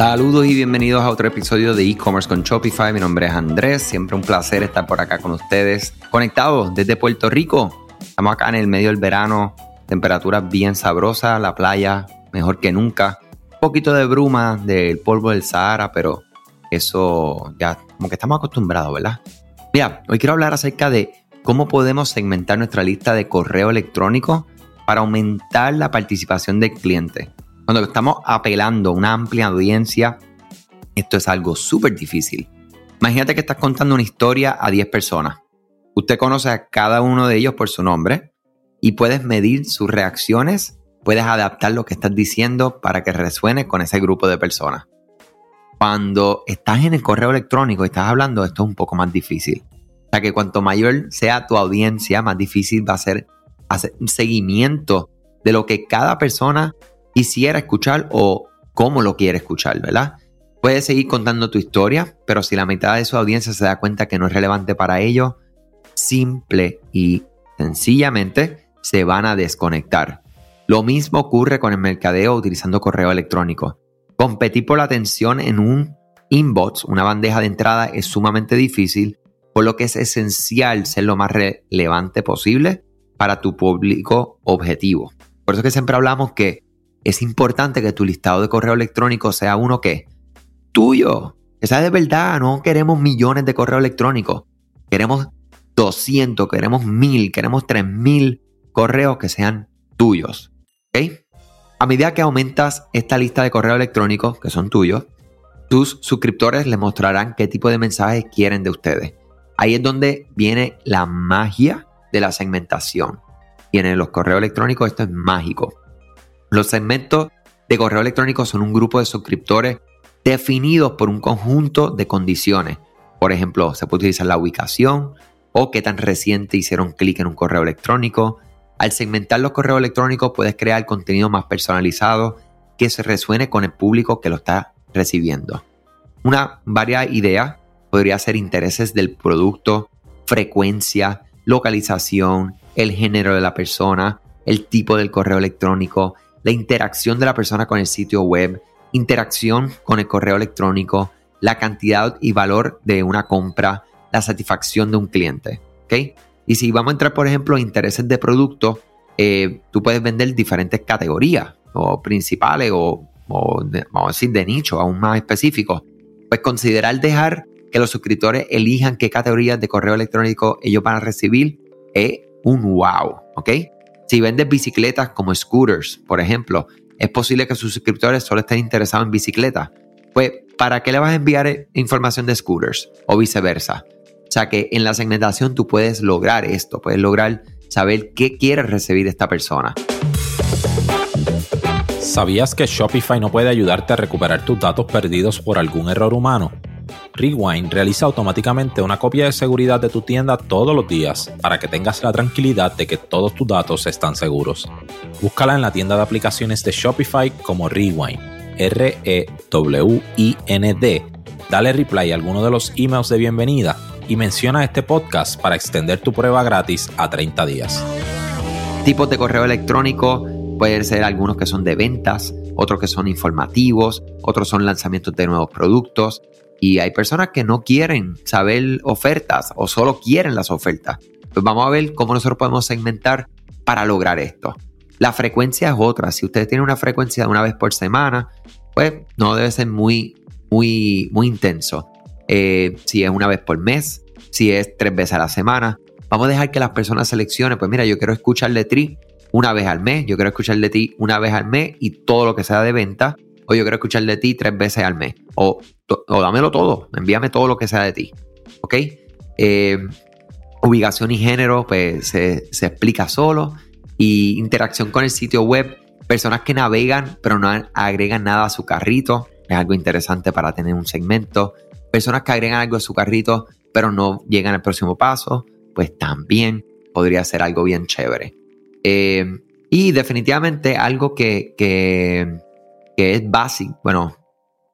Saludos y bienvenidos a otro episodio de e-commerce con Shopify. Mi nombre es Andrés, siempre un placer estar por acá con ustedes, conectados desde Puerto Rico. Estamos acá en el medio del verano, temperaturas bien sabrosas, la playa mejor que nunca. Un poquito de bruma del polvo del Sahara, pero eso ya como que estamos acostumbrados, ¿verdad? Mira, hoy quiero hablar acerca de cómo podemos segmentar nuestra lista de correo electrónico para aumentar la participación del cliente. Cuando estamos apelando a una amplia audiencia, esto es algo súper difícil. Imagínate que estás contando una historia a 10 personas. Usted conoce a cada uno de ellos por su nombre y puedes medir sus reacciones, puedes adaptar lo que estás diciendo para que resuene con ese grupo de personas. Cuando estás en el correo electrónico y estás hablando, esto es un poco más difícil. O sea que cuanto mayor sea tu audiencia, más difícil va a ser hacer un seguimiento de lo que cada persona quisiera escuchar o cómo lo quiere escuchar, ¿verdad? Puedes seguir contando tu historia, pero si la mitad de su audiencia se da cuenta que no es relevante para ellos, simple y sencillamente se van a desconectar. Lo mismo ocurre con el mercadeo utilizando correo electrónico. Competir por la atención en un inbox, una bandeja de entrada, es sumamente difícil, por lo que es esencial ser lo más relevante posible para tu público objetivo. Por eso que siempre hablamos que es importante que tu listado de correo electrónico sea uno que tuyo. Que sea de verdad, no queremos millones de correo electrónicos. Queremos 200, queremos 1000, queremos 3000 correos que sean tuyos. A medida que aumentas esta lista de correo electrónicos que son tuyos, tus suscriptores les mostrarán qué tipo de mensajes quieren de ustedes. Ahí es donde viene la magia de la segmentación. Y en los correos electrónicos esto es mágico. Los segmentos de correo electrónico son un grupo de suscriptores definidos por un conjunto de condiciones. Por ejemplo, se puede utilizar la ubicación o qué tan reciente hicieron clic en un correo electrónico. Al segmentar los correos electrónicos puedes crear contenido más personalizado que se resuene con el público que lo está recibiendo. Una varias ideas podría ser intereses del producto, frecuencia, localización, el género de la persona, el tipo del correo electrónico, la interacción de la persona con el sitio web, interacción con el correo electrónico, la cantidad y valor de una compra, la satisfacción de un cliente. ¿okay? Y si vamos a entrar, por ejemplo, en intereses de producto, eh, tú puedes vender diferentes categorías o principales o, vamos a decir, de nicho, aún más específicos. Pues considerar dejar que los suscriptores elijan qué categorías de correo electrónico ellos van a recibir es un wow, ¿ok? Si vendes bicicletas como scooters, por ejemplo, es posible que sus suscriptores solo estén interesados en bicicletas. Pues, ¿para qué le vas a enviar información de scooters? O viceversa. O sea que en la segmentación tú puedes lograr esto, puedes lograr saber qué quiere recibir esta persona. ¿Sabías que Shopify no puede ayudarte a recuperar tus datos perdidos por algún error humano? Rewind realiza automáticamente una copia de seguridad de tu tienda todos los días para que tengas la tranquilidad de que todos tus datos están seguros. Búscala en la tienda de aplicaciones de Shopify como Rewind, R-E-W-I-N-D. Dale reply a alguno de los emails de bienvenida y menciona este podcast para extender tu prueba gratis a 30 días. Tipos de correo electrónico pueden ser algunos que son de ventas, otros que son informativos, otros son lanzamientos de nuevos productos, y hay personas que no quieren saber ofertas o solo quieren las ofertas. Pues vamos a ver cómo nosotros podemos segmentar para lograr esto. La frecuencia es otra. Si ustedes tienen una frecuencia de una vez por semana, pues no debe ser muy, muy, muy intenso. Eh, si es una vez por mes, si es tres veces a la semana. Vamos a dejar que las personas seleccionen, pues mira, yo quiero escuchar de una vez al mes, yo quiero escuchar de una vez al mes y todo lo que sea de venta o yo quiero escuchar de ti tres veces al mes, o, dámelo todo, envíame todo lo que sea de ti, ¿ok? Eh, ubicación y género, pues se, explica solo, y interacción con el sitio web, personas que navegan pero no agregan nada a su carrito, es algo interesante para tener un segmento, personas que agregan algo a su carrito pero no llegan al próximo paso, pues también podría ser algo bien chévere. Eh, y definitivamente algo que es básico, bueno,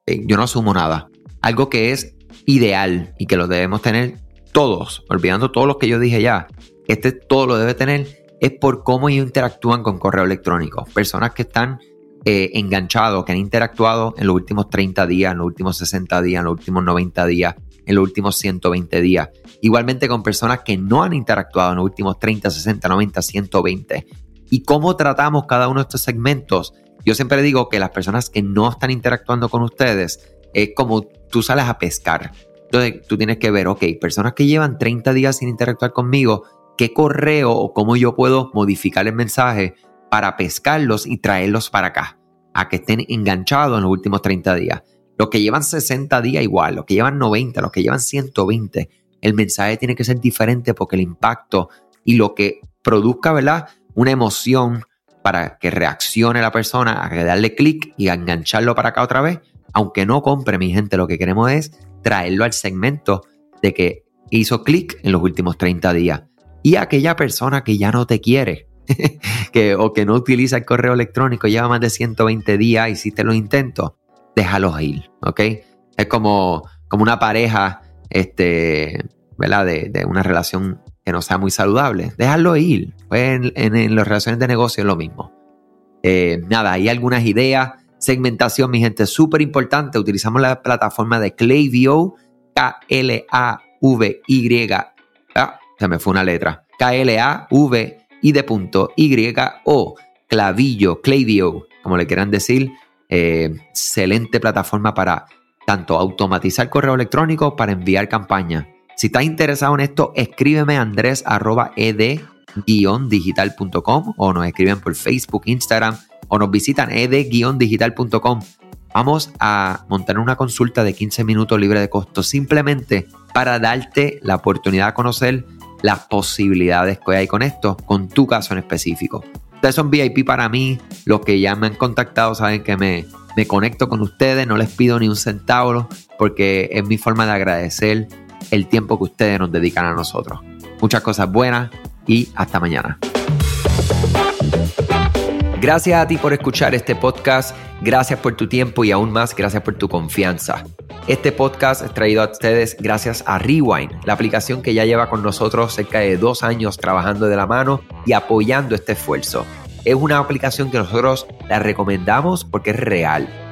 eh, yo no asumo nada, algo que es ideal y que lo debemos tener todos, olvidando todo lo que yo dije ya, este todo lo debe tener, es por cómo interactúan con correo electrónico. Personas que están eh, enganchados, que han interactuado en los últimos 30 días, en los últimos 60 días, en los últimos 90 días, en los últimos 120 días. Igualmente con personas que no han interactuado en los últimos 30, 60, 90, 120. ¿Y cómo tratamos cada uno de estos segmentos? Yo siempre digo que las personas que no están interactuando con ustedes es como tú sales a pescar. Entonces tú tienes que ver, ok, personas que llevan 30 días sin interactuar conmigo, ¿qué correo o cómo yo puedo modificar el mensaje para pescarlos y traerlos para acá? A que estén enganchados en los últimos 30 días. Los que llevan 60 días igual, los que llevan 90, los que llevan 120, el mensaje tiene que ser diferente porque el impacto y lo que produzca, ¿verdad? Una emoción para que reaccione la persona, a darle clic y a engancharlo para acá otra vez, aunque no compre, mi gente, lo que queremos es traerlo al segmento de que hizo clic en los últimos 30 días. Y aquella persona que ya no te quiere, que, o que no utiliza el correo electrónico, lleva más de 120 días, hiciste los intentos, déjalos ir, ¿ok? Es como, como una pareja, este, ¿verdad? De, de una relación que no sea muy saludable. Déjalo ir. Pues en, las relaciones de negocio es lo mismo. Eh, nada, hay algunas ideas. Segmentación, mi gente, súper importante. Utilizamos la plataforma de Klaviyo, K-L-A-V-Y. Ah, se me fue una letra. K-L-A-V-I de punto Y-O. Clavillo, Klaviyo, como le quieran decir. Eh, excelente plataforma para tanto automatizar correo electrónico para enviar campañas. Si estás interesado en esto, escríbeme a andres.ed-digital.com o nos escriben por Facebook, Instagram o nos visitan ed-digital.com. Vamos a montar una consulta de 15 minutos libre de costo simplemente para darte la oportunidad de conocer las posibilidades que hay con esto, con tu caso en específico. Ustedes son VIP para mí, los que ya me han contactado saben que me, me conecto con ustedes, no les pido ni un centavo porque es mi forma de agradecer el tiempo que ustedes nos dedican a nosotros. Muchas cosas buenas y hasta mañana. Gracias a ti por escuchar este podcast, gracias por tu tiempo y aún más gracias por tu confianza. Este podcast es traído a ustedes gracias a Rewind, la aplicación que ya lleva con nosotros cerca de dos años trabajando de la mano y apoyando este esfuerzo. Es una aplicación que nosotros la recomendamos porque es real